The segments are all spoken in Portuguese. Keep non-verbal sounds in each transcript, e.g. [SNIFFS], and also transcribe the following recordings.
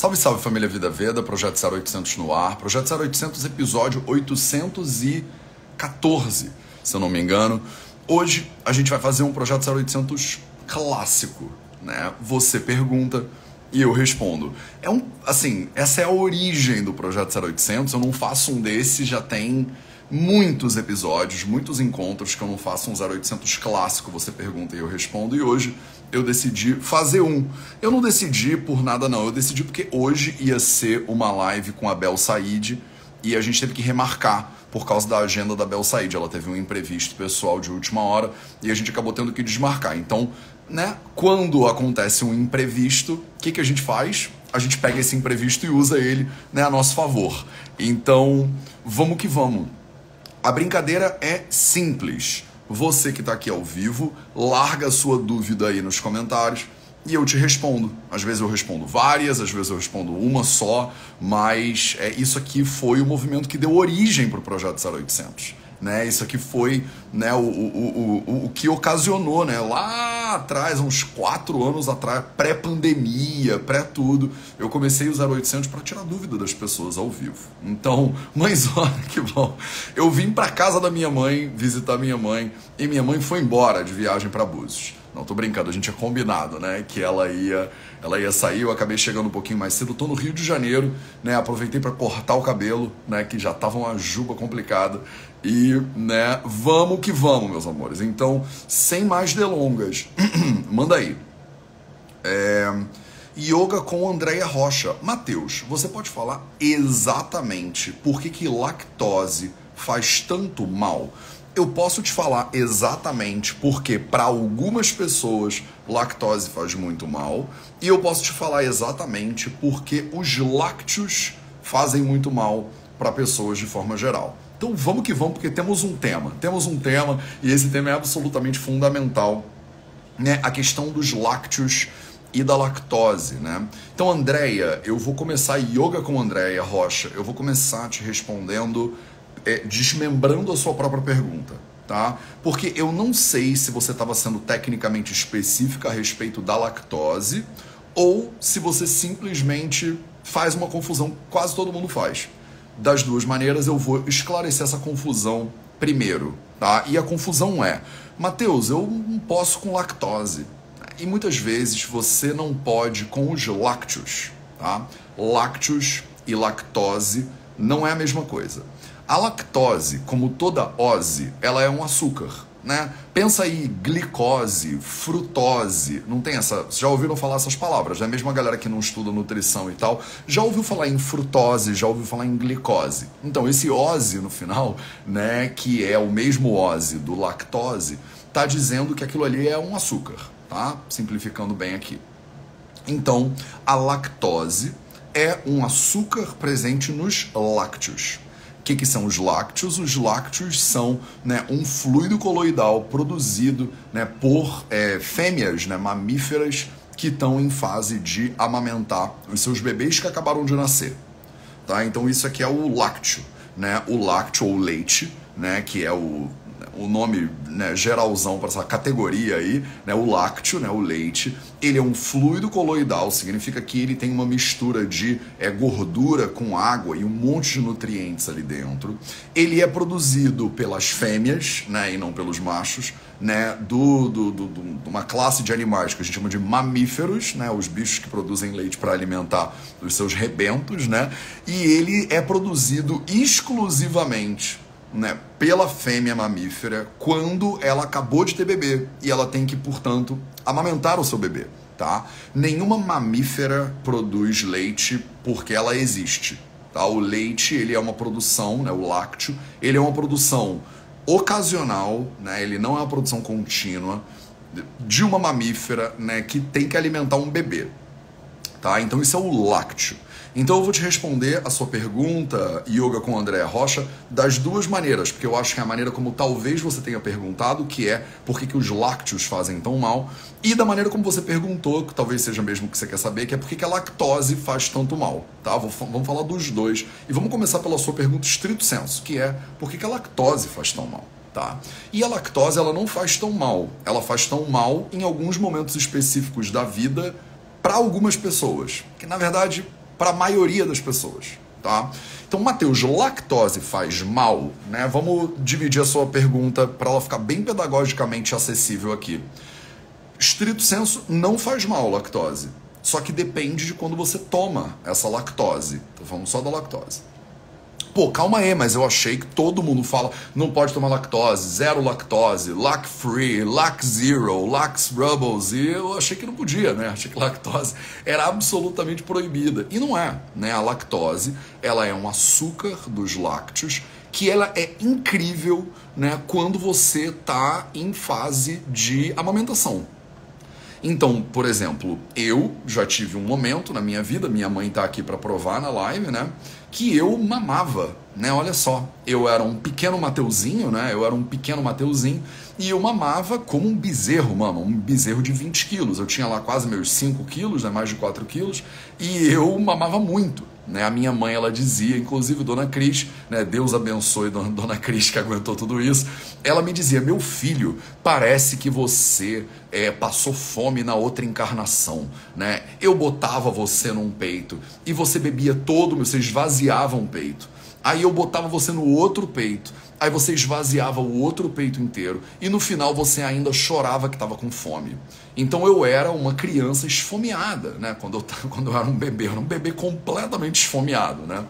Salve, salve família Vida Veda, Projeto 0800 no ar, Projeto 0800, episódio 814, se eu não me engano. Hoje a gente vai fazer um Projeto 0800 clássico, né? Você pergunta e eu respondo. É um, assim, essa é a origem do Projeto 0800, eu não faço um desse já tem muitos episódios, muitos encontros que eu não faço um 0800 clássico, você pergunta e eu respondo, e hoje eu decidi fazer um. Eu não decidi por nada não, eu decidi porque hoje ia ser uma live com a Bel Said e a gente teve que remarcar por causa da agenda da Bel Said. Ela teve um imprevisto pessoal de última hora e a gente acabou tendo que desmarcar. Então, né, quando acontece um imprevisto, o que, que a gente faz? A gente pega esse imprevisto e usa ele né, a nosso favor. Então, vamos que vamos. A brincadeira é simples. Você que está aqui ao vivo, larga a sua dúvida aí nos comentários e eu te respondo. Às vezes eu respondo várias, às vezes eu respondo uma só, mas é, isso aqui foi o movimento que deu origem para o projeto 0800 né? Isso aqui foi né, o, o, o, o que ocasionou, né? Lá atrás, uns quatro anos atrás, pré-pandemia, pré-tudo, eu comecei a usar 800 para tirar dúvida das pessoas ao vivo. Então, [LAUGHS] mães, olha que bom. Eu vim para casa da minha mãe visitar minha mãe e minha mãe foi embora de viagem para Búzios. Não, tô brincando, a gente tinha combinado, né? Que ela ia, ela ia sair, eu acabei chegando um pouquinho mais cedo. tô no Rio de Janeiro, né? Aproveitei para cortar o cabelo, né? Que já tava uma juba complicada. E, né, vamos que vamos, meus amores. Então, sem mais delongas, [CLEARS THROAT] manda aí. É, yoga com Andréia Rocha. Matheus, você pode falar exatamente por que, que lactose faz tanto mal? Eu posso te falar exatamente porque para algumas pessoas lactose faz muito mal e eu posso te falar exatamente porque os lácteos fazem muito mal para pessoas de forma geral. Então vamos que vamos, porque temos um tema. Temos um tema e esse tema é absolutamente fundamental. Né? A questão dos lácteos e da lactose, né? Então, Andréia, eu vou começar yoga com Andréia Rocha. Eu vou começar te respondendo, é, desmembrando a sua própria pergunta, tá? Porque eu não sei se você estava sendo tecnicamente específica a respeito da lactose ou se você simplesmente faz uma confusão, quase todo mundo faz das duas maneiras, eu vou esclarecer essa confusão primeiro, tá? E a confusão é, Mateus, eu não posso com lactose. E muitas vezes você não pode com os lácteos, tá? Lácteos e lactose não é a mesma coisa. A lactose, como toda ose, ela é um açúcar, né? Pensa aí, glicose, frutose, não tem essa. Já ouviram falar essas palavras, né? Mesmo a galera que não estuda nutrição e tal, já ouviu falar em frutose, já ouviu falar em glicose. Então, esse ose no final, né, que é o mesmo ose do lactose, tá dizendo que aquilo ali é um açúcar, tá? Simplificando bem aqui. Então, a lactose é um açúcar presente nos lácteos. Que, que, são os lácteos? Os lácteos são né, um fluido coloidal produzido né, por é, fêmeas né, mamíferas que estão em fase de amamentar os seus bebês que acabaram de nascer. Tá? Então isso aqui é o lácteo, né? o lácteo ou leite, né, que é o o nome né, geralzão para essa categoria aí, né, o lácteo, né, o leite, ele é um fluido coloidal, significa que ele tem uma mistura de é, gordura com água e um monte de nutrientes ali dentro. Ele é produzido pelas fêmeas, né, e não pelos machos, né, do, do, do, de uma classe de animais que a gente chama de mamíferos, né, os bichos que produzem leite para alimentar os seus rebentos, né, e ele é produzido exclusivamente né, pela fêmea mamífera quando ela acabou de ter bebê e ela tem que, portanto, amamentar o seu bebê. Tá? Nenhuma mamífera produz leite porque ela existe. Tá? O leite ele é uma produção, né, o lácteo, ele é uma produção ocasional, né, ele não é uma produção contínua de uma mamífera né, que tem que alimentar um bebê. Tá? Então isso é o lácteo. Então eu vou te responder a sua pergunta, Yoga com André Rocha, das duas maneiras, porque eu acho que é a maneira como talvez você tenha perguntado, que é por que, que os lácteos fazem tão mal, e da maneira como você perguntou, que talvez seja mesmo o que você quer saber, que é por que, que a lactose faz tanto mal. Tá? Vamos falar dos dois. E vamos começar pela sua pergunta estrito senso, que é por que, que a lactose faz tão mal. Tá? E a lactose ela não faz tão mal. Ela faz tão mal em alguns momentos específicos da vida para algumas pessoas. Que na verdade para a maioria das pessoas, tá? Então, Matheus, lactose faz mal? Né? Vamos dividir a sua pergunta para ela ficar bem pedagogicamente acessível aqui. Estrito senso, não faz mal lactose. Só que depende de quando você toma essa lactose. Então, vamos só da lactose. Pô, calma aí, mas eu achei que todo mundo fala não pode tomar lactose, zero lactose, lac free, lac zero, lax rubbles, e eu achei que não podia, né? Achei que lactose era absolutamente proibida. E não é, né? A lactose, ela é um açúcar dos lácteos que ela é incrível, né, quando você tá em fase de amamentação. Então, por exemplo, eu já tive um momento na minha vida, minha mãe está aqui para provar na live, né? Que eu mamava, né? Olha só, eu era um pequeno Mateuzinho, né? Eu era um pequeno Mateuzinho e eu mamava como um bezerro, mama, um bezerro de 20 quilos. Eu tinha lá quase meus 5 quilos, né? Mais de 4 quilos, e eu mamava muito. Né? A minha mãe ela dizia, inclusive Dona Cris, né? Deus abençoe Dona, Dona Cris que aguentou tudo isso. Ela me dizia: meu filho, parece que você é, passou fome na outra encarnação, né? Eu botava você num peito e você bebia todo, você esvaziava um peito. Aí eu botava você no outro peito. Aí você esvaziava o outro peito inteiro. E no final você ainda chorava que estava com fome. Então eu era uma criança esfomeada, né? Quando eu, [LAUGHS] quando eu era um bebê. Eu era um bebê completamente esfomeado, né?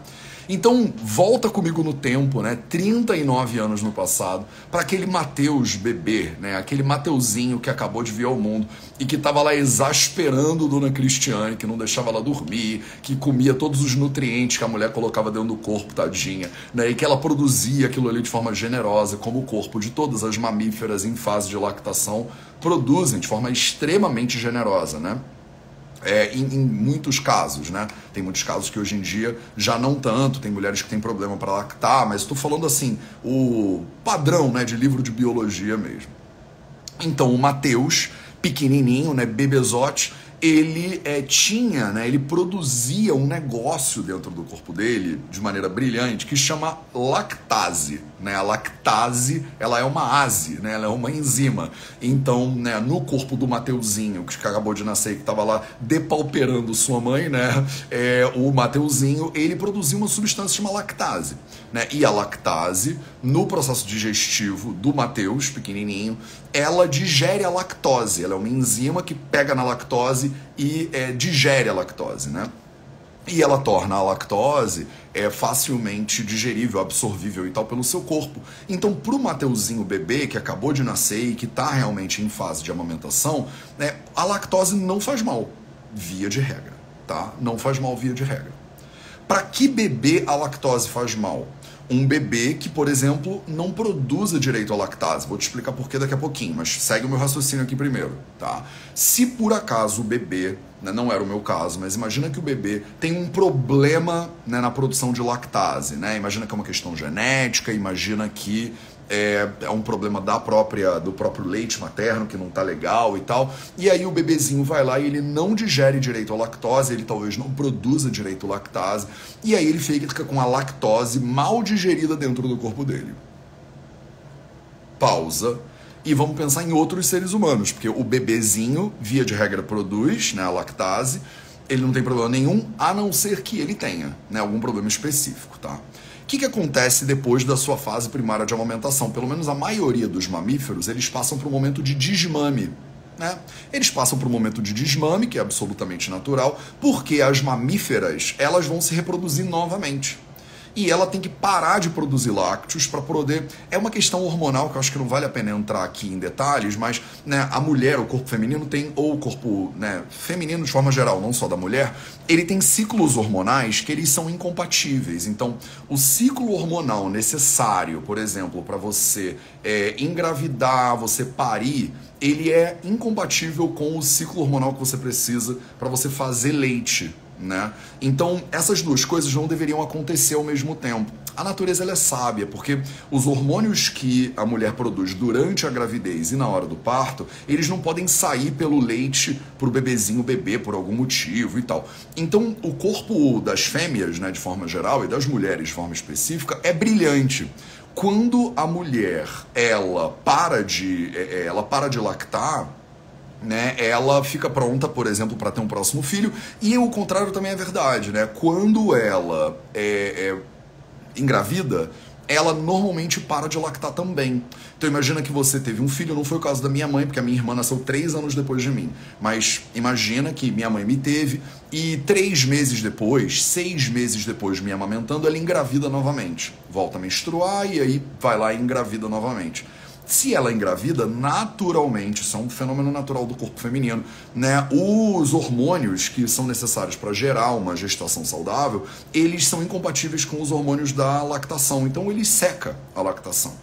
Então, volta comigo no tempo, né? 39 anos no passado, para aquele Mateus bebê, né? Aquele Mateuzinho que acabou de vir ao mundo e que estava lá exasperando Dona Cristiane, que não deixava ela dormir, que comia todos os nutrientes que a mulher colocava dentro do corpo, tadinha, né? E que ela produzia aquilo ali de forma generosa, como o corpo de todas as mamíferas em fase de lactação produzem de forma extremamente generosa, né? É, em, em, muitos casos, né? Tem muitos casos que hoje em dia já não tanto, tem mulheres que têm problema para lactar, mas estou falando assim, o padrão né, de livro de biologia mesmo. Então, o Mateus, pequenininho, né, bebezote, ele é, tinha, né, ele produzia um negócio dentro do corpo dele de maneira brilhante que chama lactase. Né? A lactase ela é uma ase, né? ela é uma enzima. Então, né, no corpo do Mateuzinho, que acabou de nascer, que estava lá depauperando sua mãe, né, é, o Mateuzinho, ele produzia uma substância chamada lactase. Né? E a lactase, no processo digestivo do Mateus, pequenininho, ela digere a lactose. Ela é uma enzima que pega na lactose e é, digere a lactose, né? E ela torna a lactose é, facilmente digerível, absorvível e tal pelo seu corpo. Então, para o Mateuzinho bebê que acabou de nascer e que está realmente em fase de amamentação, né, a lactose não faz mal, via de regra, tá? Não faz mal via de regra. Para que bebê a lactose faz mal? Um bebê que, por exemplo, não produza direito à lactase. Vou te explicar por que daqui a pouquinho, mas segue o meu raciocínio aqui primeiro, tá? Se por acaso o bebê, né, não era o meu caso, mas imagina que o bebê tem um problema né, na produção de lactase, né? Imagina que é uma questão genética, imagina que é, é um problema da própria do próprio leite materno que não tá legal e tal. E aí o bebezinho vai lá e ele não digere direito a lactose, ele talvez não produza direito a lactase, e aí ele fica com a lactose mal digerida dentro do corpo dele. Pausa. E vamos pensar em outros seres humanos, porque o bebezinho, via de regra, produz né, a lactase, ele não tem problema nenhum, a não ser que ele tenha né, algum problema específico, tá? Que, que acontece depois da sua fase primária de amamentação? Pelo menos a maioria dos mamíferos, eles passam por um momento de desmame. Né? Eles passam por um momento de desmame, que é absolutamente natural, porque as mamíferas elas vão se reproduzir novamente e ela tem que parar de produzir lácteos para poder. É uma questão hormonal que eu acho que não vale a pena entrar aqui em detalhes, mas né, a mulher, o corpo feminino tem, ou o corpo né, feminino de forma geral, não só da mulher, ele tem ciclos hormonais que eles são incompatíveis. Então, o ciclo hormonal necessário, por exemplo, para você é, engravidar, você parir, ele é incompatível com o ciclo hormonal que você precisa para você fazer leite né? Então, essas duas coisas não deveriam acontecer ao mesmo tempo. A natureza é sábia, porque os hormônios que a mulher produz durante a gravidez e na hora do parto, eles não podem sair pelo leite para o bebezinho beber por algum motivo e tal. Então, o corpo das fêmeas, né, de forma geral, e das mulheres de forma específica, é brilhante. Quando a mulher ela para de, é, é, ela para de lactar, né, ela fica pronta, por exemplo, para ter um próximo filho. E o contrário também é verdade, né? Quando ela é, é engravida, ela normalmente para de lactar também. Então imagina que você teve um filho, não foi o caso da minha mãe, porque a minha irmã nasceu três anos depois de mim. Mas imagina que minha mãe me teve e três meses depois, seis meses depois de me amamentando, ela engravida novamente. Volta a menstruar e aí vai lá e engravida novamente. Se ela engravida, naturalmente, isso é um fenômeno natural do corpo feminino, né? Os hormônios que são necessários para gerar uma gestação saudável, eles são incompatíveis com os hormônios da lactação, então ele seca a lactação.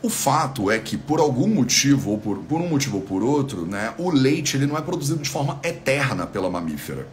O fato é que, por algum motivo, ou por, por um motivo ou por outro, né, o leite ele não é produzido de forma eterna pela mamífera.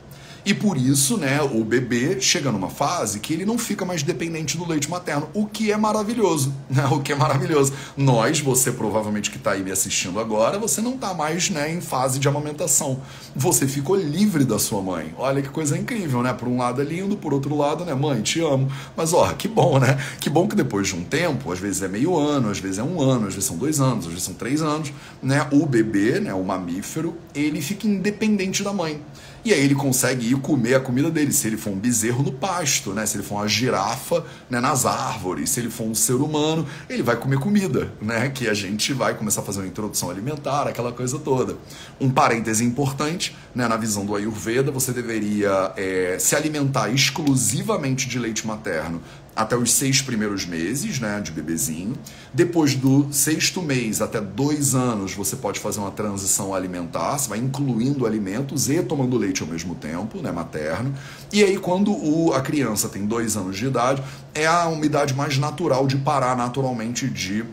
E por isso, né, o bebê chega numa fase que ele não fica mais dependente do leite materno, o que é maravilhoso, [LAUGHS] né? O que é maravilhoso. Nós, você provavelmente que está aí me assistindo agora, você não está mais, né, em fase de amamentação. Você ficou livre da sua mãe. Olha que coisa incrível, né? Por um lado é lindo, por outro lado, né, mãe, te amo. Mas ó, que bom, né? Que bom que depois de um tempo, às vezes é meio ano, às vezes é um ano, às vezes são dois anos, às vezes são três anos, né? O bebê, né, o mamífero, ele fica independente da mãe. E aí ele consegue ir comer a comida dele, se ele for um bezerro no pasto, né? Se ele for uma girafa né, nas árvores, se ele for um ser humano, ele vai comer comida, né? Que a gente vai começar a fazer uma introdução alimentar, aquela coisa toda. Um parêntese importante, né? Na visão do Ayurveda, você deveria é, se alimentar exclusivamente de leite materno até os seis primeiros meses, né, de bebezinho. Depois do sexto mês até dois anos, você pode fazer uma transição alimentar, você vai incluindo alimentos e tomando leite ao mesmo tempo, né, materno. E aí, quando o, a criança tem dois anos de idade, é a umidade mais natural de parar naturalmente de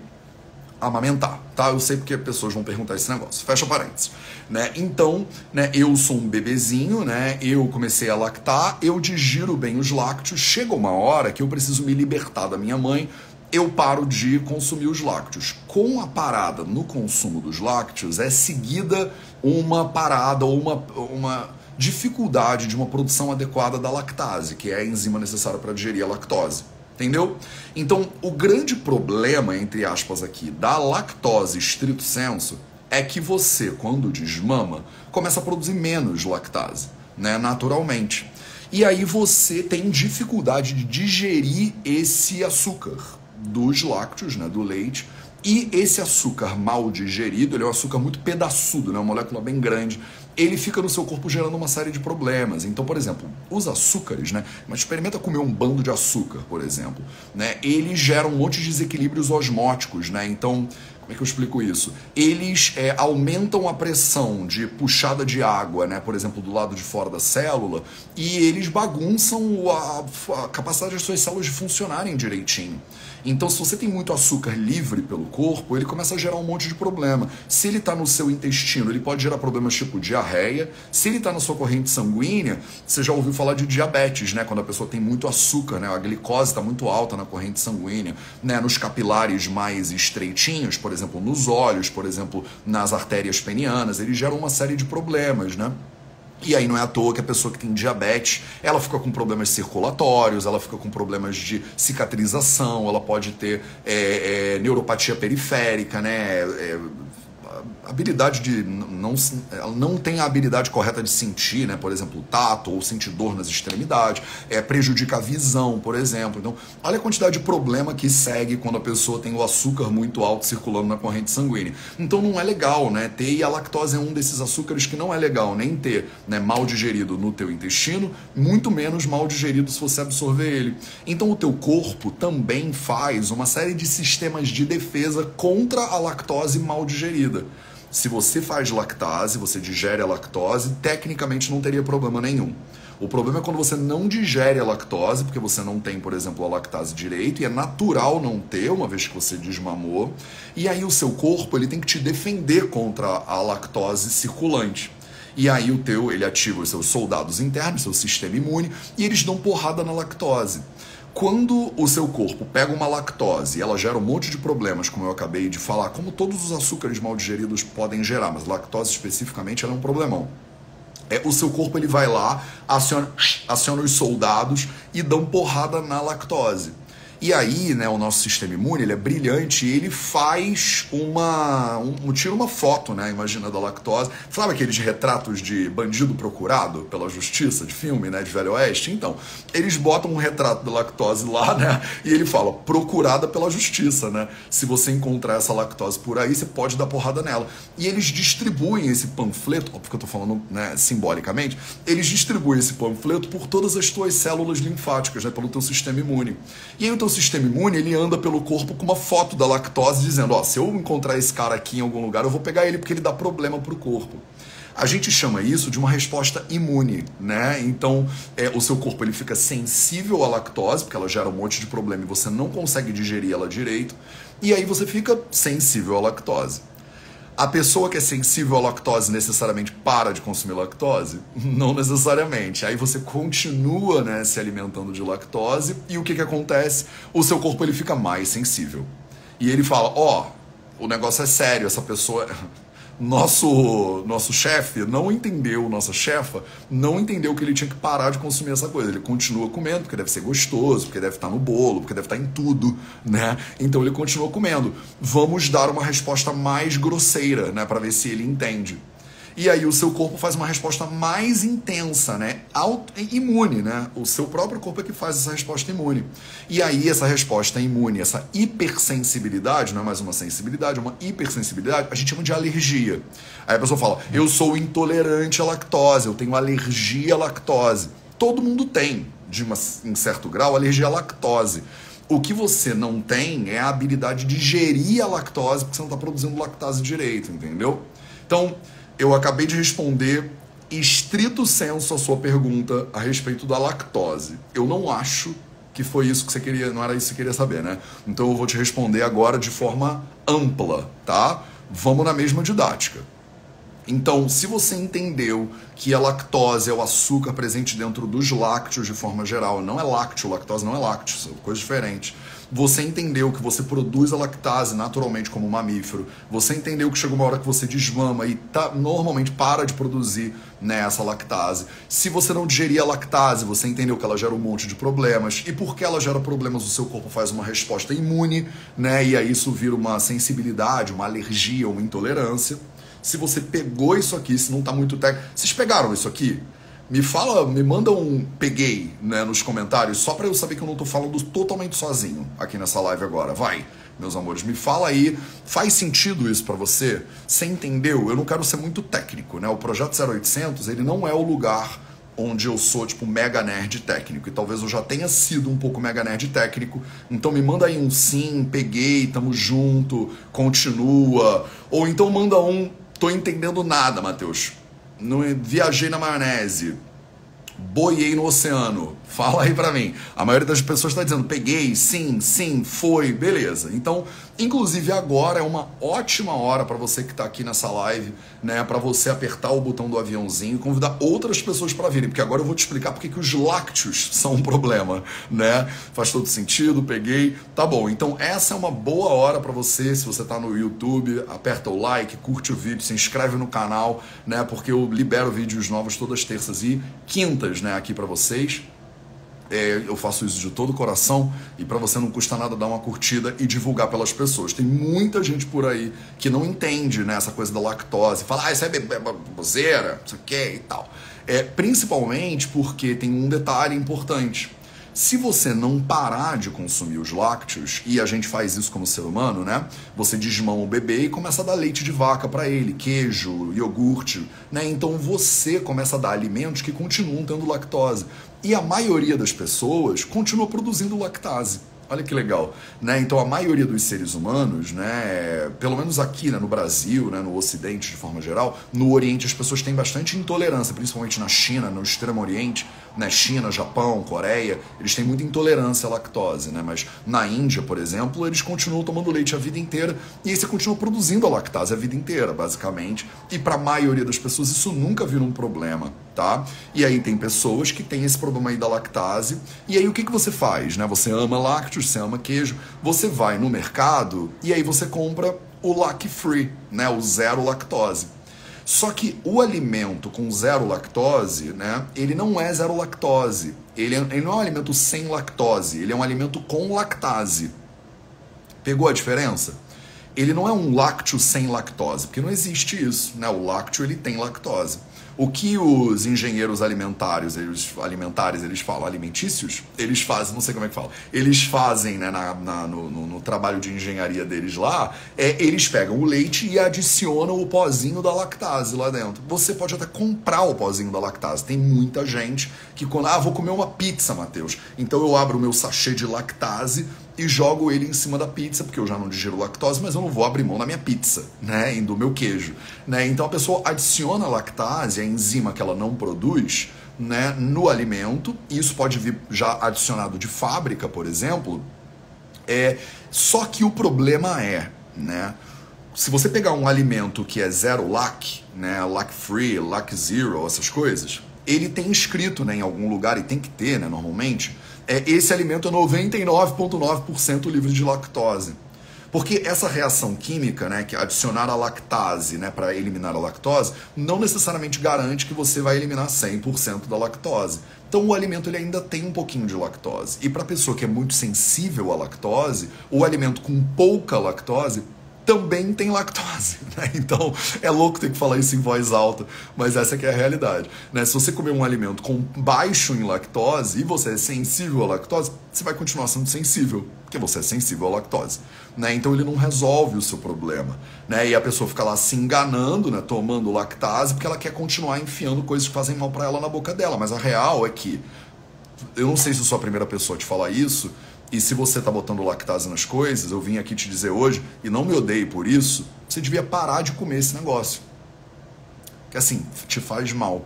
amamentar, tá? Eu sei porque pessoas vão perguntar esse negócio. Fecha parênteses, né? Então, né, eu sou um bebezinho, né? Eu comecei a lactar, eu digiro bem os lácteos. Chega uma hora que eu preciso me libertar da minha mãe, eu paro de consumir os lácteos. Com a parada no consumo dos lácteos é seguida uma parada ou uma, uma dificuldade de uma produção adequada da lactase, que é a enzima necessária para digerir a lactose. Entendeu? Então, o grande problema, entre aspas, aqui, da lactose estrito senso, é que você, quando desmama, começa a produzir menos lactase, né, naturalmente. E aí você tem dificuldade de digerir esse açúcar dos lácteos, né, do leite, e esse açúcar mal digerido, ele é um açúcar muito pedaçudo, né, uma molécula bem grande, ele fica no seu corpo gerando uma série de problemas. Então, por exemplo, os açúcares, né? Mas experimenta comer um bando de açúcar, por exemplo, né? Eles geram um monte de desequilíbrios osmóticos, né? Então, como é que eu explico isso? Eles é, aumentam a pressão de puxada de água, né, por exemplo, do lado de fora da célula, e eles bagunçam a, a capacidade das suas células de funcionarem direitinho. Então, se você tem muito açúcar livre pelo corpo, ele começa a gerar um monte de problema. Se ele está no seu intestino, ele pode gerar problemas tipo diarreia. Se ele está na sua corrente sanguínea, você já ouviu falar de diabetes, né? Quando a pessoa tem muito açúcar, né? A glicose está muito alta na corrente sanguínea, né? Nos capilares mais estreitinhos, por exemplo, nos olhos, por exemplo, nas artérias penianas, ele gera uma série de problemas, né? E aí não é à toa que a pessoa que tem diabetes, ela fica com problemas circulatórios, ela fica com problemas de cicatrização, ela pode ter é, é, neuropatia periférica, né? É, habilidade de não ela não tem a habilidade correta de sentir, né? Por exemplo, o tato ou sentir dor nas extremidades, é prejudica a visão, por exemplo. Então, olha a quantidade de problema que segue quando a pessoa tem o açúcar muito alto circulando na corrente sanguínea. Então, não é legal, né? Ter e a lactose é um desses açúcares que não é legal nem ter, né, mal digerido no teu intestino, muito menos mal digerido se você absorver ele. Então, o teu corpo também faz uma série de sistemas de defesa contra a lactose mal digerida. Se você faz lactase, você digere a lactose, tecnicamente não teria problema nenhum. O problema é quando você não digere a lactose, porque você não tem, por exemplo, a lactase direito, e é natural não ter, uma vez que você desmamou, e aí o seu corpo ele tem que te defender contra a lactose circulante. E aí o teu, ele ativa os seus soldados internos, seu sistema imune, e eles dão porrada na lactose. Quando o seu corpo pega uma lactose e ela gera um monte de problemas, como eu acabei de falar, como todos os açúcares mal digeridos podem gerar, mas lactose especificamente é um problemão. É, o seu corpo ele vai lá, aciona, [SNIFFS] aciona os soldados e dão porrada na lactose. E aí, né, o nosso sistema imune, ele é brilhante ele faz uma... Um, tira uma foto, né, imagina, da lactose. Sabe aqueles retratos de bandido procurado pela justiça, de filme, né, de Velho Oeste? Então, eles botam um retrato da lactose lá, né, e ele fala, procurada pela justiça, né. Se você encontrar essa lactose por aí, você pode dar porrada nela. E eles distribuem esse panfleto, óbvio que eu tô falando, né, simbolicamente, eles distribuem esse panfleto por todas as tuas células linfáticas, né, pelo teu sistema imune. E aí o teu sistema imune, ele anda pelo corpo com uma foto da lactose dizendo, ó, se eu encontrar esse cara aqui em algum lugar, eu vou pegar ele porque ele dá problema pro corpo. A gente chama isso de uma resposta imune, né? Então, é, o seu corpo ele fica sensível à lactose, porque ela gera um monte de problema e você não consegue digerir ela direito, e aí você fica sensível à lactose. A pessoa que é sensível à lactose necessariamente para de consumir lactose? [LAUGHS] Não necessariamente. Aí você continua né, se alimentando de lactose e o que, que acontece? O seu corpo ele fica mais sensível. E ele fala: Ó, oh, o negócio é sério, essa pessoa nosso nosso chefe não entendeu, nossa chefa não entendeu que ele tinha que parar de consumir essa coisa. Ele continua comendo porque deve ser gostoso, porque deve estar no bolo, porque deve estar em tudo, né? Então ele continua comendo. Vamos dar uma resposta mais grosseira, né, para ver se ele entende. E aí o seu corpo faz uma resposta mais intensa, né? Auto, imune, né? O seu próprio corpo é que faz essa resposta imune. E aí essa resposta imune, essa hipersensibilidade, não é mais uma sensibilidade, é uma hipersensibilidade, a gente chama de alergia. Aí a pessoa fala: "Eu sou intolerante à lactose, eu tenho alergia à lactose". Todo mundo tem, de uma, em certo grau, alergia à lactose. O que você não tem é a habilidade de gerir a lactose, porque você não está produzindo lactase direito, entendeu? Então, eu acabei de responder estrito senso a sua pergunta a respeito da lactose. Eu não acho que foi isso que você queria, não era isso que você queria saber, né? Então eu vou te responder agora de forma ampla, tá? Vamos na mesma didática. Então, se você entendeu que a lactose é o açúcar presente dentro dos lácteos de forma geral, não é lácteo, lactose não é lácteo, são coisas diferentes. Você entendeu que você produz a lactase naturalmente como mamífero. Você entendeu que chegou uma hora que você desmama e tá, normalmente para de produzir né, essa lactase. Se você não digerir a lactase, você entendeu que ela gera um monte de problemas. E porque ela gera problemas, o seu corpo faz uma resposta imune, né? E aí isso vira uma sensibilidade, uma alergia, uma intolerância. Se você pegou isso aqui, se não está muito técnico. Vocês pegaram isso aqui? Me fala, me manda um peguei né, nos comentários, só para eu saber que eu não estou falando totalmente sozinho aqui nessa live agora. Vai, meus amores, me fala aí, faz sentido isso para você? Você entendeu? Eu não quero ser muito técnico, né? O projeto 0800, ele não é o lugar onde eu sou tipo mega nerd técnico e talvez eu já tenha sido um pouco mega nerd técnico. Então me manda aí um sim, peguei, tamo junto, continua, ou então manda um tô entendendo nada, Matheus não viajei na maionese, boiei no oceano. Fala aí para mim. A maioria das pessoas está dizendo peguei, sim, sim, foi, beleza. Então, inclusive agora é uma ótima hora para você que está aqui nessa live, né, para você apertar o botão do aviãozinho e convidar outras pessoas para virem, porque agora eu vou te explicar porque que os lácteos [LAUGHS] são um problema, né? Faz todo sentido, peguei. Tá bom. Então, essa é uma boa hora para você, se você está no YouTube, aperta o like, curte o vídeo, se inscreve no canal, né? Porque eu libero vídeos novos todas terças e quintas, né, aqui para vocês. É, eu faço isso de todo o coração e para você não custa nada dar uma curtida e divulgar pelas pessoas. Tem muita gente por aí que não entende né, essa coisa da lactose, fala, ah, isso é baboseira, isso aqui e tal. É, principalmente porque tem um detalhe importante. Se você não parar de consumir os lácteos, e a gente faz isso como ser humano, né? Você desmama o bebê e começa a dar leite de vaca para ele, queijo, iogurte, né? Então você começa a dar alimentos que continuam tendo lactose. E a maioria das pessoas continua produzindo lactase. Olha que legal, né? Então a maioria dos seres humanos, né, pelo menos aqui, né, no Brasil, né, no Ocidente de forma geral, no Oriente as pessoas têm bastante intolerância, principalmente na China, no Extremo Oriente, né, China, Japão, Coreia, eles têm muita intolerância à lactose, né? Mas na Índia, por exemplo, eles continuam tomando leite a vida inteira e aí você continua produzindo a lactase a vida inteira, basicamente. E para a maioria das pessoas isso nunca vira um problema, tá? E aí tem pessoas que têm esse problema aí da lactase. E aí o que, que você faz, né? Você ama lácteos, você ama queijo, você vai no mercado e aí você compra o lac free, né? O zero lactose. Só que o alimento com zero lactose, né, ele não é zero lactose. Ele, é, ele não é um alimento sem lactose, ele é um alimento com lactase. Pegou a diferença? Ele não é um lácteo sem lactose, porque não existe isso, né? O lácteo ele tem lactose. O que os engenheiros alimentares, eles, alimentares, eles falam, alimentícios, eles fazem, não sei como é que fala, eles fazem né, na, na no, no, no, trabalho de engenharia deles lá, é eles pegam o leite e adicionam o pozinho da lactase lá dentro. Você pode até comprar o pozinho da lactase. Tem muita gente que quando, ah, vou comer uma pizza, Matheus, então eu abro o meu sachê de lactase, e jogo ele em cima da pizza, porque eu já não digiro lactose, mas eu não vou abrir mão da minha pizza, né, e do meu queijo, né? Então a pessoa adiciona lactase, a enzima que ela não produz, né, no alimento, e isso pode vir já adicionado de fábrica, por exemplo, é só que o problema é, né, se você pegar um alimento que é zero lac, né, lac free, lac zero, essas coisas, ele tem escrito, né, em algum lugar e tem que ter, né, normalmente, é, esse alimento é 99,9% livre de lactose. Porque essa reação química, né, que é adicionar a lactase, né, para eliminar a lactose, não necessariamente garante que você vai eliminar 100% da lactose. Então o alimento ele ainda tem um pouquinho de lactose. E para a pessoa que é muito sensível à lactose, o alimento com pouca lactose também tem lactose, [LAUGHS] né? Então é louco ter que falar isso em voz alta, mas essa é a realidade, né? Se você comer um alimento com baixo em lactose e você é sensível à lactose, você vai continuar sendo sensível, porque você é sensível à lactose, né? Então ele não resolve o seu problema, né? E a pessoa fica lá se enganando, né? Tomando lactase porque ela quer continuar enfiando coisas que fazem mal para ela na boca dela, mas a real é que eu não sei se eu sou a primeira pessoa a te falar isso, e se você está botando lactase nas coisas, eu vim aqui te dizer hoje, e não me odeie por isso, você devia parar de comer esse negócio. Que assim, te faz mal.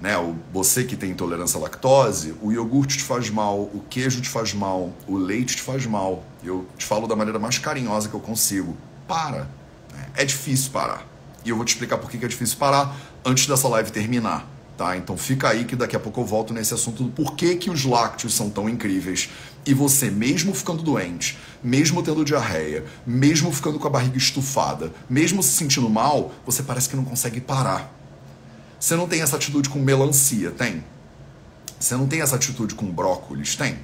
Né? Você que tem intolerância à lactose, o iogurte te faz mal, o queijo te faz mal, o leite te faz mal. Eu te falo da maneira mais carinhosa que eu consigo. Para. É difícil parar. E eu vou te explicar por que é difícil parar antes dessa live terminar. Tá? Então fica aí que daqui a pouco eu volto nesse assunto do porquê que os lácteos são tão incríveis e você, mesmo ficando doente, mesmo tendo diarreia, mesmo ficando com a barriga estufada, mesmo se sentindo mal, você parece que não consegue parar. Você não tem essa atitude com melancia, tem? Você não tem essa atitude com brócolis, tem?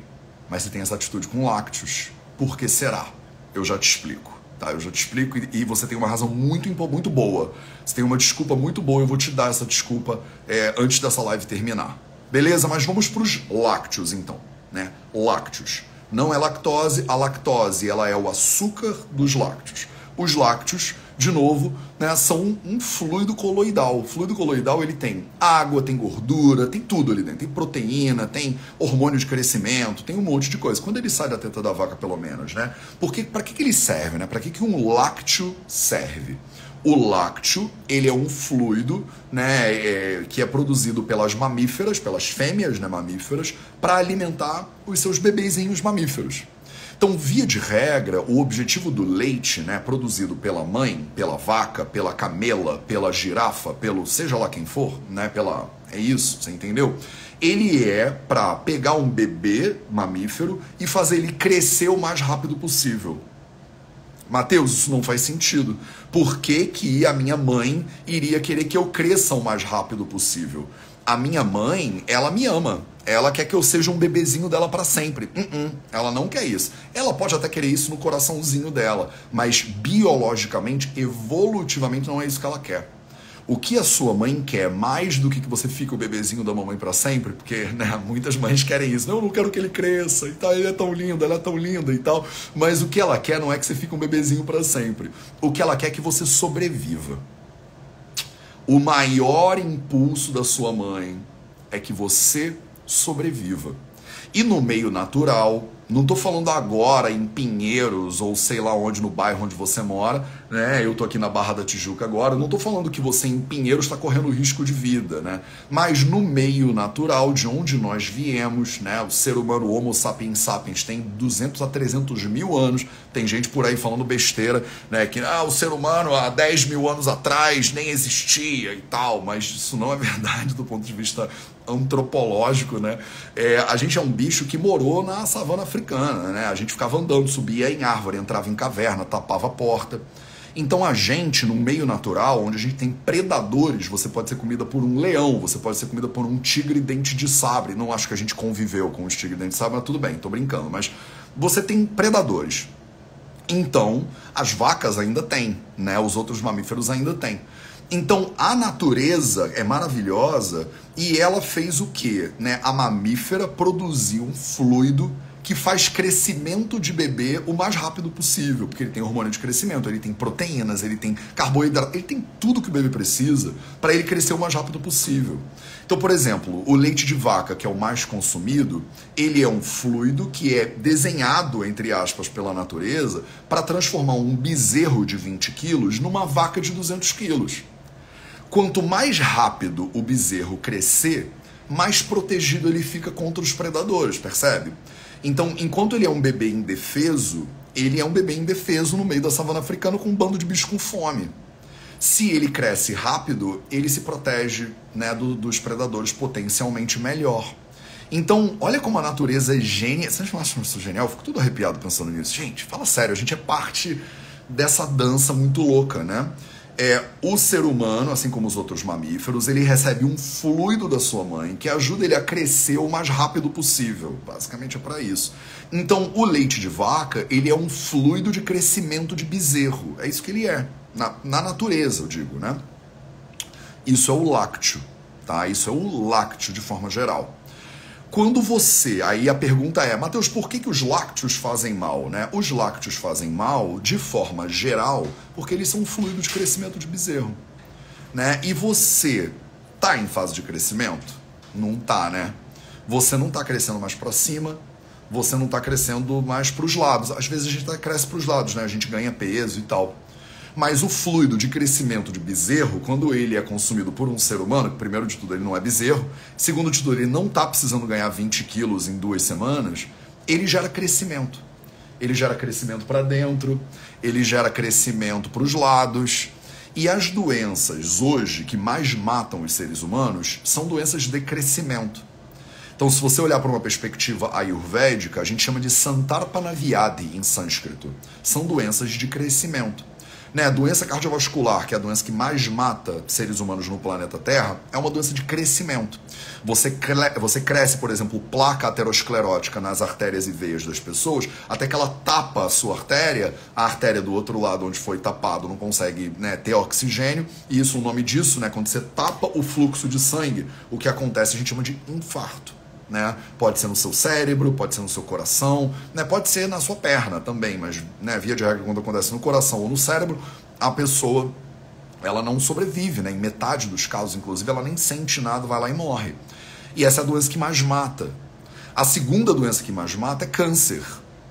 Mas você tem essa atitude com lácteos. Por que será? Eu já te explico. Tá, eu já te explico e, você tem uma razão muito, muito boa. Você tem uma desculpa muito boa, eu vou te dar essa desculpa é, antes dessa live terminar. Beleza? Mas vamos para os lácteos então né? Lácteos. Não é lactose, a lactose ela é o açúcar dos lácteos. Os lácteos, de novo, né, são um fluido coloidal. O fluido coloidal ele tem água, tem gordura, tem tudo ali dentro. Tem proteína, tem hormônio de crescimento, tem um monte de coisa. Quando ele sai da teta da vaca, pelo menos, né? Porque para que, que ele serve, né? Para que, que um lácteo serve? O lácteo, ele é um fluido, né, é, que é produzido pelas mamíferas, pelas fêmeas, né, mamíferas, para alimentar os seus bebezinhos mamíferos. Então, via de regra, o objetivo do leite, né, produzido pela mãe, pela vaca, pela camela, pela girafa, pelo seja lá quem for, né, pela é isso, você entendeu? Ele é para pegar um bebê mamífero e fazer ele crescer o mais rápido possível. Mateus, isso não faz sentido. Por que, que a minha mãe iria querer que eu cresça o mais rápido possível? A minha mãe, ela me ama. Ela quer que eu seja um bebezinho dela para sempre. Uh -uh, ela não quer isso. Ela pode até querer isso no coraçãozinho dela, mas biologicamente, evolutivamente, não é isso que ela quer o que a sua mãe quer mais do que que você fique o bebezinho da mamãe para sempre, porque né, muitas mães querem isso. Não, eu não quero que ele cresça e tal, ele é tão lindo, ela é tão linda e tal. Mas o que ela quer não é que você fique um bebezinho para sempre. O que ela quer é que você sobreviva. O maior impulso da sua mãe é que você sobreviva. E no meio natural, não estou falando agora em Pinheiros ou sei lá onde no bairro onde você mora, né? Eu tô aqui na Barra da Tijuca agora. Não estou falando que você em Pinheiros está correndo risco de vida, né? Mas no meio natural de onde nós viemos, né? O ser humano Homo sapiens sapiens tem 200 a 300 mil anos. Tem gente por aí falando besteira, né? Que ah, o ser humano há 10 mil anos atrás nem existia e tal. Mas isso não é [LAUGHS] verdade do ponto de vista antropológico, né? É, a gente é um bicho que morou na savana africana, né? A gente ficava andando, subia em árvore, entrava em caverna, tapava a porta. Então a gente, no meio natural, onde a gente tem predadores, você pode ser comida por um leão, você pode ser comida por um tigre dente de sabre. Não acho que a gente conviveu com os tigres dente de sabre, mas tudo bem, tô brincando. Mas você tem predadores. Então, as vacas ainda têm, né? Os outros mamíferos ainda têm. Então, a natureza é maravilhosa e ela fez o quê? Né? A mamífera produziu um fluido que faz crescimento de bebê o mais rápido possível, porque ele tem hormônio de crescimento, ele tem proteínas, ele tem carboidrato, ele tem tudo que o bebê precisa para ele crescer o mais rápido possível. Então, por exemplo, o leite de vaca, que é o mais consumido, ele é um fluido que é desenhado, entre aspas, pela natureza para transformar um bezerro de 20 quilos numa vaca de 200 quilos. Quanto mais rápido o bezerro crescer, mais protegido ele fica contra os predadores, percebe? Então, enquanto ele é um bebê indefeso, ele é um bebê indefeso no meio da savana africana com um bando de bichos com fome. Se ele cresce rápido, ele se protege né, do, dos predadores potencialmente melhor. Então, olha como a natureza é gênia. Vocês não acham isso genial? Eu fico tudo arrepiado pensando nisso. Gente, fala sério, a gente é parte dessa dança muito louca, né? É o ser humano, assim como os outros mamíferos, ele recebe um fluido da sua mãe que ajuda ele a crescer o mais rápido possível. Basicamente é para isso. Então, o leite de vaca, ele é um fluido de crescimento de bezerro. É isso que ele é. Na, na natureza, eu digo, né? Isso é o lácteo, tá? Isso é o lácteo de forma geral. Quando você. Aí a pergunta é, Mateus, por que, que os lácteos fazem mal? Né? Os lácteos fazem mal, de forma geral, porque eles são um fluido de crescimento de bezerro. Né? E você tá em fase de crescimento? Não tá, né? Você não tá crescendo mais para cima, você não tá crescendo mais para os lados. Às vezes a gente tá, cresce para os lados, né? A gente ganha peso e tal. Mas o fluido de crescimento de bezerro, quando ele é consumido por um ser humano, primeiro de tudo ele não é bezerro, segundo de tudo ele não está precisando ganhar 20 quilos em duas semanas, ele gera crescimento. Ele gera crescimento para dentro, ele gera crescimento para os lados. E as doenças hoje que mais matam os seres humanos são doenças de crescimento. Então, se você olhar para uma perspectiva ayurvédica, a gente chama de Santarpanavyadi em sânscrito. São doenças de crescimento. Né, a doença cardiovascular, que é a doença que mais mata seres humanos no planeta Terra, é uma doença de crescimento. Você, cre você cresce, por exemplo, placa aterosclerótica nas artérias e veias das pessoas, até que ela tapa a sua artéria, a artéria do outro lado onde foi tapado não consegue né, ter oxigênio, e isso, o nome disso, né, quando você tapa o fluxo de sangue, o que acontece a gente chama de infarto. Né? Pode ser no seu cérebro, pode ser no seu coração, né? pode ser na sua perna também, mas né, via de regra, quando acontece no coração ou no cérebro, a pessoa ela não sobrevive, né? em metade dos casos, inclusive, ela nem sente nada, vai lá e morre. E essa é a doença que mais mata. A segunda doença que mais mata é câncer.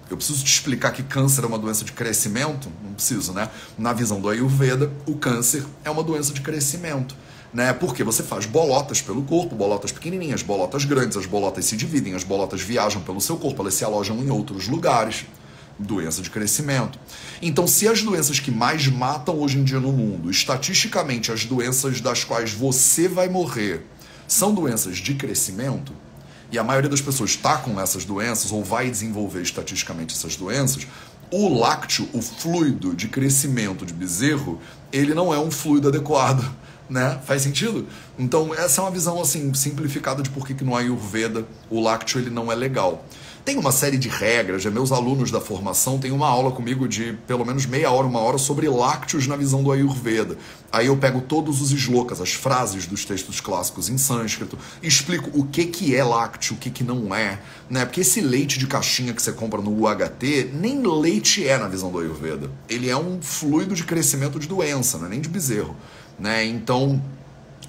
Eu preciso te explicar que câncer é uma doença de crescimento? Não preciso, né? Na visão do Ayurveda, o câncer é uma doença de crescimento né? Porque você faz bolotas pelo corpo, bolotas pequenininhas, bolotas grandes, as bolotas se dividem, as bolotas viajam pelo seu corpo, elas se alojam em outros lugares. Doença de crescimento. Então, se as doenças que mais matam hoje em dia no mundo, estatisticamente as doenças das quais você vai morrer, são doenças de crescimento, e a maioria das pessoas está com essas doenças ou vai desenvolver estatisticamente essas doenças, o lácteo, o fluido de crescimento de bezerro, ele não é um fluido adequado né? Faz sentido? Então, essa é uma visão assim simplificada de por que, que no Ayurveda o lácteo ele não é legal. Tem uma série de regras, meus alunos da formação têm uma aula comigo de pelo menos meia hora, uma hora sobre lácteos na visão do Ayurveda. Aí eu pego todos os slokas, as frases dos textos clássicos em sânscrito, explico o que, que é lácteo, o que, que não é. Né? Porque esse leite de caixinha que você compra no UHT, nem leite é na visão do Ayurveda. Ele é um fluido de crescimento de doença, não é nem de bezerro. Né? Então,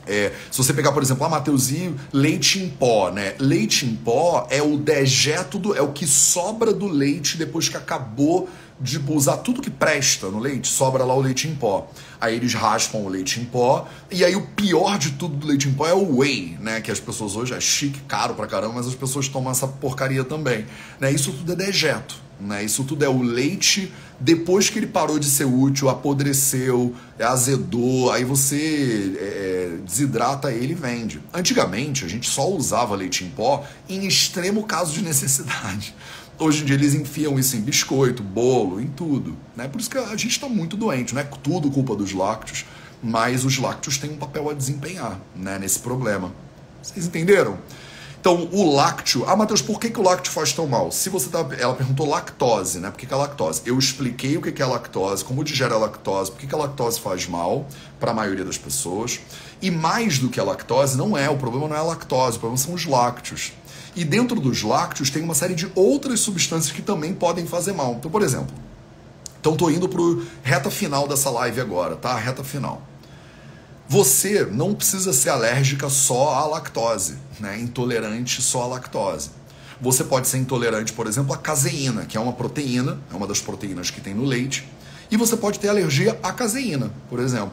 é, se você pegar, por exemplo, a Mateuzinho, leite em pó, né? Leite em pó é o dejeto, do, é o que sobra do leite depois que acabou de usar tudo que presta no leite, sobra lá o leite em pó. Aí eles raspam o leite em pó, e aí o pior de tudo do leite em pó é o whey, né? Que as pessoas hoje é chique, caro pra caramba, mas as pessoas tomam essa porcaria também. Né? Isso tudo é dejeto. Né? Isso tudo é o leite depois que ele parou de ser útil, apodreceu, azedou, aí você é, desidrata ele e vende. Antigamente a gente só usava leite em pó em extremo caso de necessidade. Hoje em dia eles enfiam isso em biscoito, bolo, em tudo. Né? Por isso que a gente está muito doente, não é tudo culpa dos lácteos, mas os lácteos têm um papel a desempenhar né, nesse problema. Vocês entenderam? Então, o lácteo. Ah, Matheus, por que, que o lácteo faz tão mal? Se você tá. Ela perguntou lactose, né? Por que, que é lactose? Eu expliquei o que, que é lactose, como digere a lactose, por que, que a lactose faz mal para a maioria das pessoas. E mais do que a lactose, não é. O problema não é a lactose, o problema são os lácteos. E dentro dos lácteos tem uma série de outras substâncias que também podem fazer mal. Então, por exemplo, então tô indo pro reta final dessa live agora, tá? Reta final. Você não precisa ser alérgica só à lactose, né? Intolerante só à lactose. Você pode ser intolerante, por exemplo, à caseína, que é uma proteína, é uma das proteínas que tem no leite, e você pode ter alergia à caseína, por exemplo.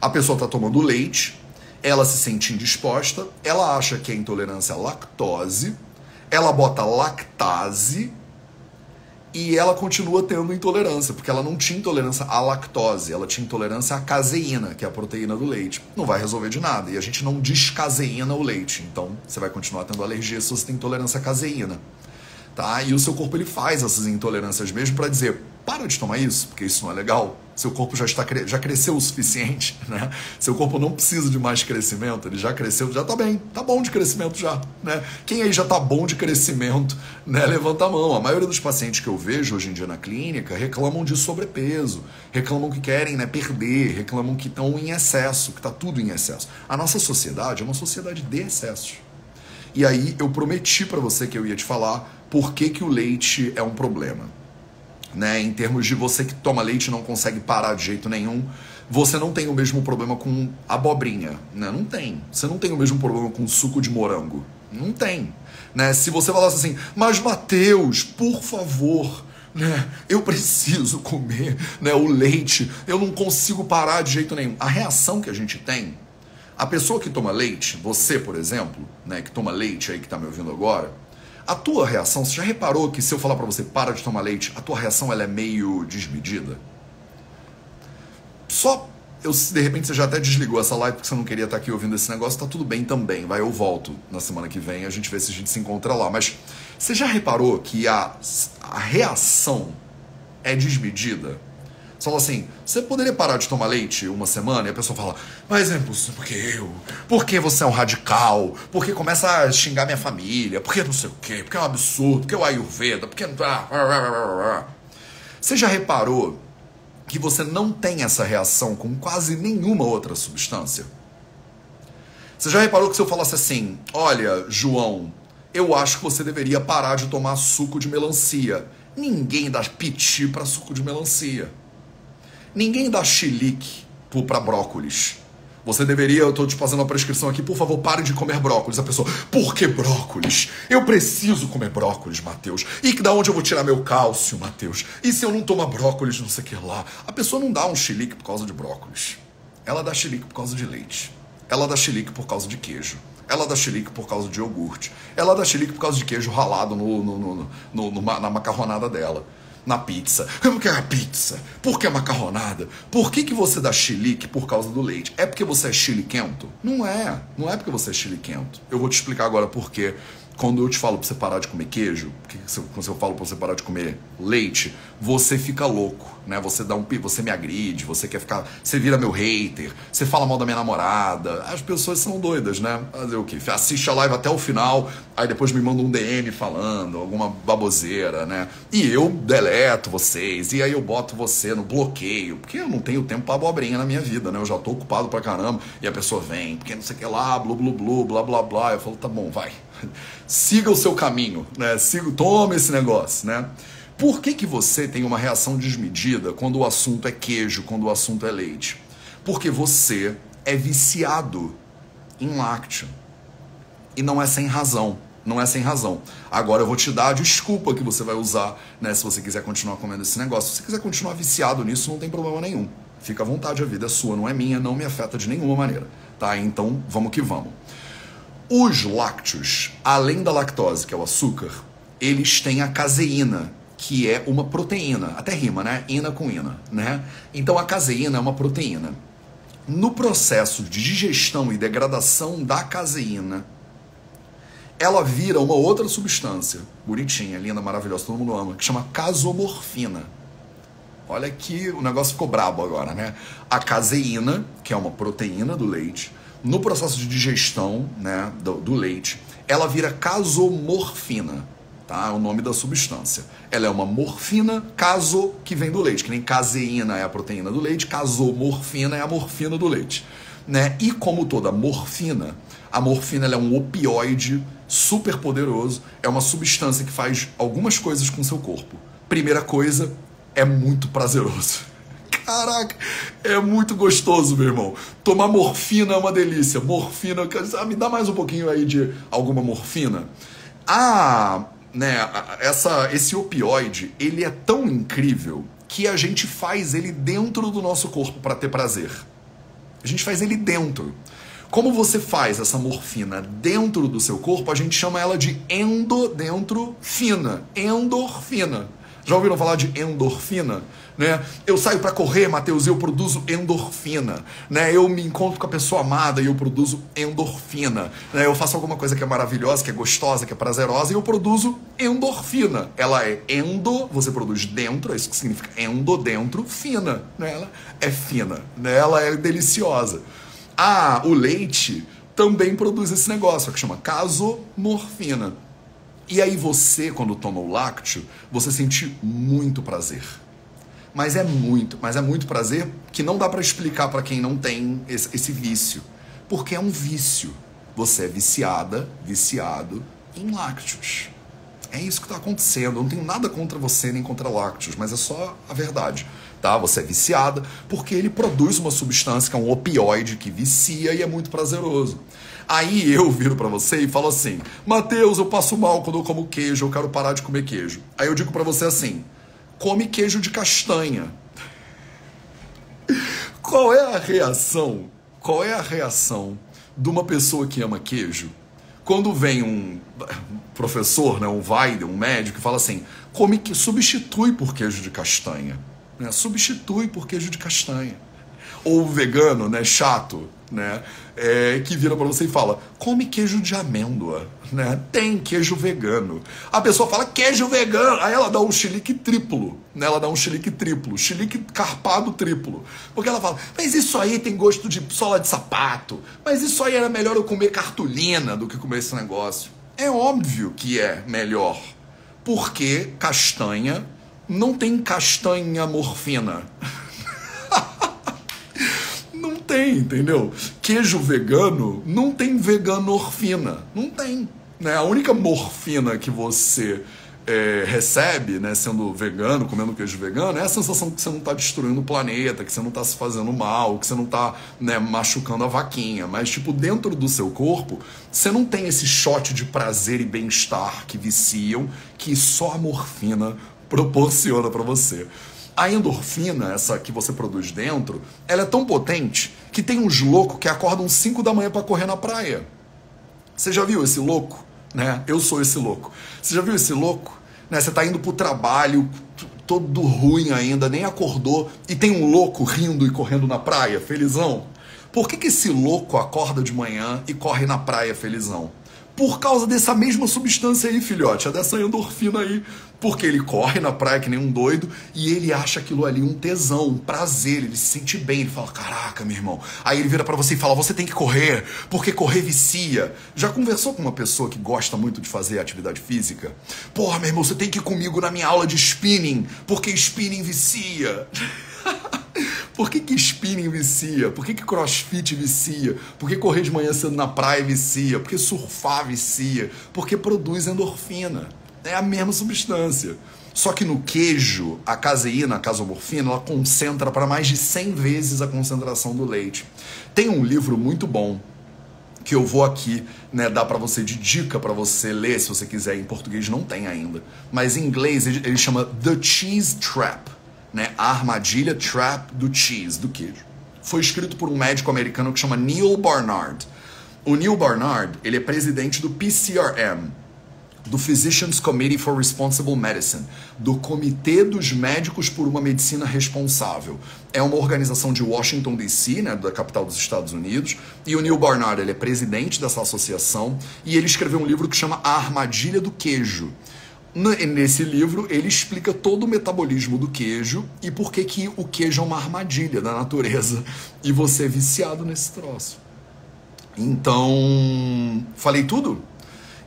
A pessoa está tomando leite, ela se sente indisposta, ela acha que é intolerância à lactose, ela bota lactase e ela continua tendo intolerância, porque ela não tinha intolerância à lactose, ela tinha intolerância à caseína, que é a proteína do leite. Não vai resolver de nada. E a gente não descaseína o leite, então você vai continuar tendo alergia se você tem intolerância à caseína. Tá? E o seu corpo ele faz essas intolerâncias mesmo para dizer: para de tomar isso, porque isso não é legal. Seu corpo já está já cresceu o suficiente, [LAUGHS] né? Seu corpo não precisa de mais crescimento, ele já cresceu, já está bem, tá bom de crescimento já, né? Quem aí já está bom de crescimento, né? Levanta a mão. A maioria dos pacientes que eu vejo hoje em dia na clínica reclamam de sobrepeso, reclamam que querem, né, perder, reclamam que estão em excesso, que está tudo em excesso. A nossa sociedade é uma sociedade de excessos. E aí eu prometi para você que eu ia te falar por que, que o leite é um problema né? Em termos de você que toma leite e não consegue parar de jeito nenhum, você não tem o mesmo problema com abobrinha, né? Não tem. Você não tem o mesmo problema com suco de morango. Não tem. Né? Se você falasse assim, mas Mateus, por favor, né? Eu preciso comer né, o leite, eu não consigo parar de jeito nenhum. A reação que a gente tem, a pessoa que toma leite, você, por exemplo, né, que toma leite aí que está me ouvindo agora, a tua reação, você já reparou que se eu falar para você para de tomar leite, a tua reação ela é meio desmedida? Só eu de repente você já até desligou essa live porque você não queria estar aqui ouvindo esse negócio, tá tudo bem também. Vai, eu volto na semana que vem, a gente vê se a gente se encontra lá. Mas você já reparou que a, a reação é desmedida? Você fala assim, você poderia parar de tomar leite uma semana? E a pessoa fala, mas é impossível, porque eu? Porque você é um radical? Porque começa a xingar minha família? Porque não sei o quê? Porque é um absurdo? Porque é o Ayurveda? Porque. Tá, você já reparou que você não tem essa reação com quase nenhuma outra substância? Você já reparou que se eu falasse assim, olha, João, eu acho que você deveria parar de tomar suco de melancia. Ninguém dá piti para suco de melancia. Ninguém dá chilique para brócolis. Você deveria, eu estou te fazendo uma prescrição aqui, por favor, pare de comer brócolis. A pessoa, por que brócolis? Eu preciso comer brócolis, Mateus. E da onde eu vou tirar meu cálcio, Mateus? E se eu não tomar brócolis, não sei o que lá? A pessoa não dá um chilique por causa de brócolis. Ela dá chilique por causa de leite. Ela dá chilique por causa de queijo. Ela dá chilique por causa de iogurte. Ela dá chilique por causa de queijo ralado no, no, no na macarronada dela na pizza. Por que a pizza? Por que a macarronada? Por que, que você dá chilique por causa do leite? É porque você é chiliquento? Não é. Não é porque você é chiliquento. Eu vou te explicar agora por quê. Quando eu te falo para você parar de comer queijo, quando eu falo para você parar de comer leite, você fica louco, né? Você dá um, você me agride, você quer ficar, você vira meu hater, você fala mal da minha namorada. As pessoas são doidas, né? Fazer o quê? Assiste a live até o final, aí depois me manda um DM falando alguma baboseira, né? E eu deleto vocês, e aí eu boto você no bloqueio, porque eu não tenho tempo para abobrinha na minha vida, né? Eu já tô ocupado pra caramba, e a pessoa vem, porque não sei o que lá, blu blu blu, blá blá blá. Eu falo, tá bom, vai siga o seu caminho, né? Siga, esse negócio, né? Por que, que você tem uma reação desmedida quando o assunto é queijo, quando o assunto é leite? Porque você é viciado em lácteo. E não é sem razão. Não é sem razão. Agora eu vou te dar a desculpa que você vai usar, né? Se você quiser continuar comendo esse negócio. Se você quiser continuar viciado nisso, não tem problema nenhum. Fica à vontade, a vida é sua, não é minha, não me afeta de nenhuma maneira. Tá? Então vamos que vamos. Os lácteos, além da lactose, que é o açúcar, eles têm a caseína, que é uma proteína. Até rima, né? Ina com ina, né? Então a caseína é uma proteína. No processo de digestão e degradação da caseína, ela vira uma outra substância, bonitinha, linda, maravilhosa, todo mundo ama, que chama casomorfina. Olha que o negócio ficou brabo agora, né? A caseína, que é uma proteína do leite, no processo de digestão né, do, do leite, ela vira casomorfina, tá? É o nome da substância. Ela é uma morfina caso que vem do leite, que nem caseína é a proteína do leite, casomorfina é a morfina do leite, né? E como toda morfina, a morfina é um opioide super poderoso, é uma substância que faz algumas coisas com seu corpo. Primeira coisa, é muito prazeroso. Caraca, é muito gostoso, meu irmão. Tomar morfina é uma delícia. Morfina, ah, me dá mais um pouquinho aí de alguma morfina. Ah, né, essa, esse opioide, ele é tão incrível que a gente faz ele dentro do nosso corpo para ter prazer. A gente faz ele dentro. Como você faz essa morfina dentro do seu corpo, a gente chama ela de endodentro-fina. Endorfina. Já ouviram falar de endorfina? Né? Eu saio para correr, Matheus, e eu produzo endorfina. Né? Eu me encontro com a pessoa amada e eu produzo endorfina. Né? Eu faço alguma coisa que é maravilhosa, que é gostosa, que é prazerosa e eu produzo endorfina. Ela é endo, você produz dentro, é isso que significa endo, dentro, fina. Né? Ela é fina, né? ela é deliciosa. Ah, o leite também produz esse negócio que chama casomorfina. E aí você, quando toma o lácteo, você sente muito prazer. Mas é muito, mas é muito prazer que não dá para explicar para quem não tem esse, esse vício. Porque é um vício. Você é viciada, viciado em lácteos. É isso que está acontecendo. Eu não tenho nada contra você nem contra lácteos, mas é só a verdade. Tá? Você é viciada porque ele produz uma substância que é um opioide que vicia e é muito prazeroso. Aí eu viro para você e falo assim: Mateus, eu passo mal quando eu como queijo, eu quero parar de comer queijo. Aí eu digo para você assim: come queijo de castanha. Qual é a reação? Qual é a reação de uma pessoa que ama queijo? Quando vem um professor, né, um Weidel, um médico, que fala assim: come que substitui por queijo de castanha. Né? Substitui por queijo de castanha. Ou vegano, né, chato, né? É, que vira para você e fala: come queijo de amêndoa, né? Tem queijo vegano. A pessoa fala queijo vegano, aí ela dá um chilique triplo, né? Ela dá um chilique triplo, chilique carpado triplo. Porque ela fala: mas isso aí tem gosto de sola de sapato, mas isso aí era melhor eu comer cartolina do que comer esse negócio. É óbvio que é melhor, porque castanha não tem castanha morfina. Tem, entendeu? Queijo vegano não tem veganorfina. Não tem. Né? A única morfina que você é, recebe, né, sendo vegano, comendo queijo vegano, é a sensação que você não está destruindo o planeta, que você não está se fazendo mal, que você não está né, machucando a vaquinha. Mas, tipo, dentro do seu corpo, você não tem esse shot de prazer e bem-estar que viciam, que só a morfina proporciona para você. A endorfina, essa que você produz dentro, ela é tão potente que tem uns loucos que acordam 5 da manhã para correr na praia. Você já viu esse louco? Né? Eu sou esse louco. Você já viu esse louco? Né? Você tá indo pro trabalho, todo ruim ainda, nem acordou, e tem um louco rindo e correndo na praia, felizão. Por que, que esse louco acorda de manhã e corre na praia felizão? Por causa dessa mesma substância aí, filhote, é dessa endorfina aí. Porque ele corre na praia que nem um doido e ele acha aquilo ali um tesão, um prazer, ele se sente bem, ele fala: "Caraca, meu irmão". Aí ele vira para você e fala: "Você tem que correr, porque correr vicia". Já conversou com uma pessoa que gosta muito de fazer atividade física? Porra, meu irmão, você tem que ir comigo na minha aula de spinning, porque spinning vicia. [LAUGHS] Por que, que spinning vicia? Por que, que crossfit vicia? Por que correr de manhã cedo na praia vicia? Por que surfar vicia? Porque produz endorfina. É a mesma substância. Só que no queijo, a caseína, a casomorfina, ela concentra para mais de 100 vezes a concentração do leite. Tem um livro muito bom que eu vou aqui né, dar para você de dica para você ler, se você quiser. Em português não tem ainda, mas em inglês ele chama The Cheese Trap né, a armadilha trap do cheese, do queijo. Foi escrito por um médico americano que chama Neil Barnard. O Neil Barnard, ele é presidente do PCRM. do Physicians Committee for Responsible Medicine, do Comitê dos Médicos por uma Medicina Responsável. É uma organização de Washington DC, né, da capital dos Estados Unidos, e o Neil Barnard ele é presidente dessa associação e ele escreveu um livro que chama A Armadilha do Queijo. Nesse livro, ele explica todo o metabolismo do queijo e por que, que o queijo é uma armadilha da natureza e você é viciado nesse troço. Então, falei tudo?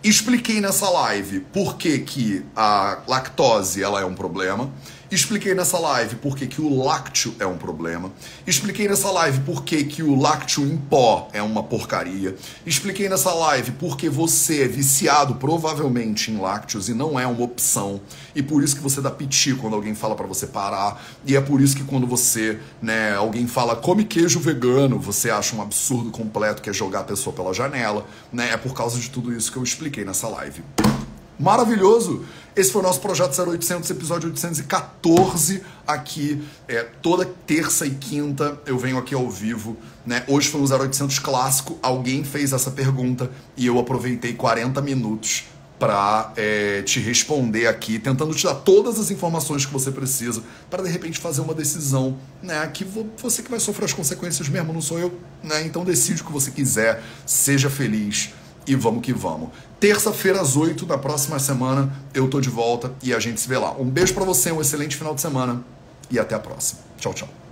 Expliquei nessa live por que, que a lactose ela é um problema. Expliquei nessa live por que, que o lácteo é um problema. Expliquei nessa live por que, que o lácteo em pó é uma porcaria. Expliquei nessa live por que você é viciado provavelmente em lácteos e não é uma opção. E por isso que você dá piti quando alguém fala para você parar. E é por isso que quando você, né, alguém fala come queijo vegano, você acha um absurdo completo que é jogar a pessoa pela janela, né? É por causa de tudo isso que eu expliquei nessa live. Maravilhoso! Esse foi o nosso Projeto 0800, episódio 814, aqui é, toda terça e quinta eu venho aqui ao vivo, né? Hoje foi um 0800 clássico, alguém fez essa pergunta e eu aproveitei 40 minutos para é, te responder aqui, tentando te dar todas as informações que você precisa para de repente fazer uma decisão, né? Que você que vai sofrer as consequências mesmo, não sou eu, né? Então decide o que você quiser, seja feliz e vamos que vamos. Terça-feira às 8 da próxima semana eu tô de volta e a gente se vê lá. Um beijo para você, um excelente final de semana e até a próxima. Tchau, tchau.